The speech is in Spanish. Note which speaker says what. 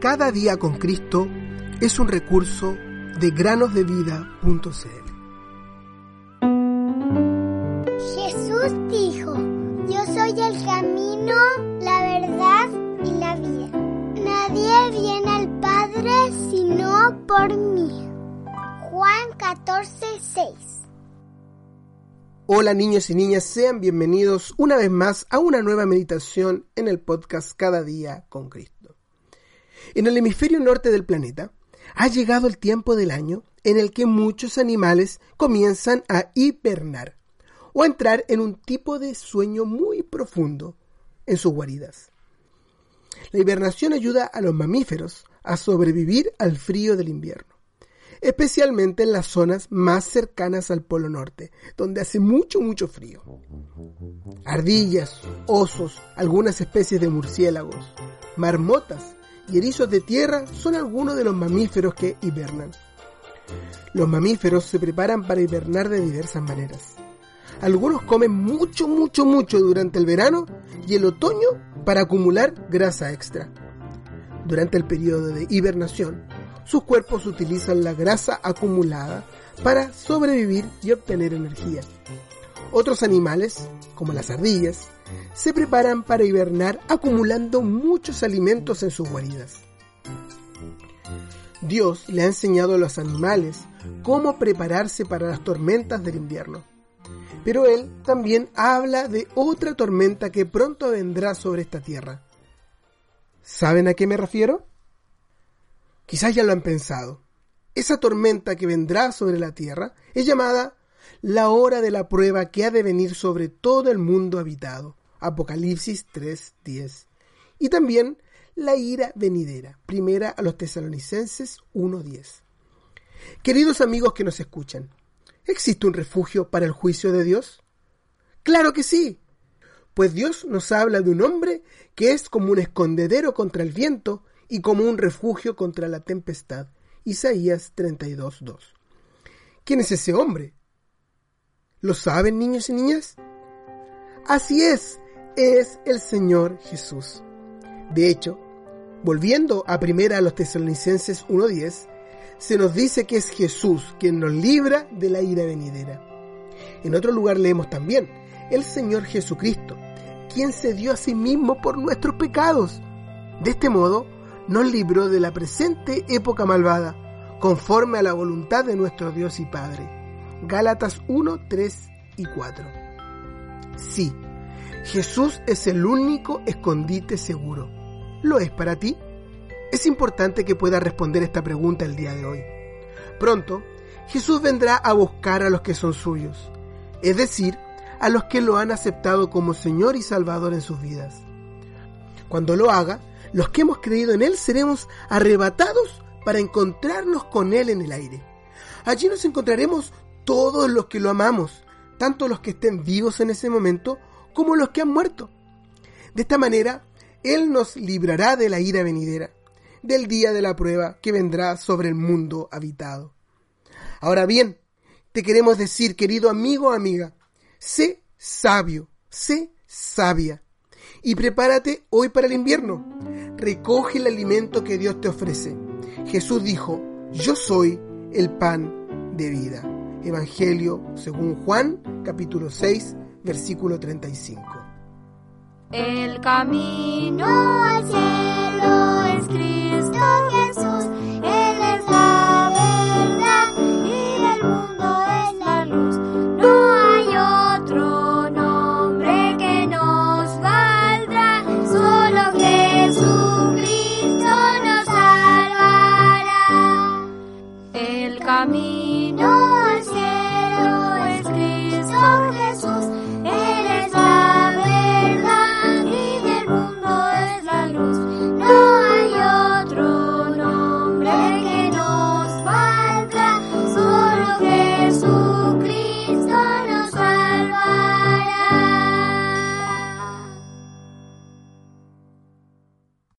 Speaker 1: Cada día con Cristo es un recurso de granosdevida.cl.
Speaker 2: Jesús dijo, yo soy el camino, la verdad y la vida. Nadie viene al Padre sino por mí. Juan 14, 6.
Speaker 1: Hola niños y niñas, sean bienvenidos una vez más a una nueva meditación en el podcast Cada día con Cristo. En el hemisferio norte del planeta ha llegado el tiempo del año en el que muchos animales comienzan a hibernar o a entrar en un tipo de sueño muy profundo en sus guaridas. La hibernación ayuda a los mamíferos a sobrevivir al frío del invierno especialmente en las zonas más cercanas al Polo Norte, donde hace mucho, mucho frío. Ardillas, osos, algunas especies de murciélagos, marmotas y erizos de tierra son algunos de los mamíferos que hibernan. Los mamíferos se preparan para hibernar de diversas maneras. Algunos comen mucho, mucho, mucho durante el verano y el otoño para acumular grasa extra. Durante el periodo de hibernación, sus cuerpos utilizan la grasa acumulada para sobrevivir y obtener energía. Otros animales, como las ardillas, se preparan para hibernar acumulando muchos alimentos en sus guaridas. Dios le ha enseñado a los animales cómo prepararse para las tormentas del invierno. Pero Él también habla de otra tormenta que pronto vendrá sobre esta tierra. ¿Saben a qué me refiero? Quizás ya lo han pensado. Esa tormenta que vendrá sobre la tierra es llamada la hora de la prueba que ha de venir sobre todo el mundo habitado. Apocalipsis 3:10. Y también la ira venidera. Primera a los tesalonicenses 1:10. Queridos amigos que nos escuchan, ¿existe un refugio para el juicio de Dios? Claro que sí. Pues Dios nos habla de un hombre que es como un escondedero contra el viento y como un refugio contra la tempestad. Isaías 32.2. ¿Quién es ese hombre? ¿Lo saben niños y niñas? Así es, es el Señor Jesús. De hecho, volviendo a primera a los tesalonicenses 1.10, se nos dice que es Jesús quien nos libra de la ira venidera. En otro lugar leemos también, el Señor Jesucristo, quien se dio a sí mismo por nuestros pecados. De este modo, nos libró de la presente época malvada, conforme a la voluntad de nuestro Dios y Padre. Gálatas 1, 3 y 4. Sí, Jesús es el único escondite seguro. ¿Lo es para ti? Es importante que puedas responder esta pregunta el día de hoy. Pronto, Jesús vendrá a buscar a los que son suyos, es decir, a los que lo han aceptado como Señor y Salvador en sus vidas. Cuando lo haga, los que hemos creído en Él seremos arrebatados para encontrarnos con Él en el aire. Allí nos encontraremos todos los que lo amamos, tanto los que estén vivos en ese momento como los que han muerto. De esta manera, Él nos librará de la ira venidera, del día de la prueba que vendrá sobre el mundo habitado. Ahora bien, te queremos decir, querido amigo o amiga, sé sabio, sé sabia y prepárate hoy para el invierno. Recoge el alimento que Dios te ofrece. Jesús dijo, yo soy el pan de vida. Evangelio según Juan, capítulo 6, versículo 35.
Speaker 2: El camino al cielo
Speaker 3: es Cristo Jesús, Él es la verdad y el mundo es la luz. No hay otro nombre que nos valdrá, solo Jesucristo nos salvará. El camino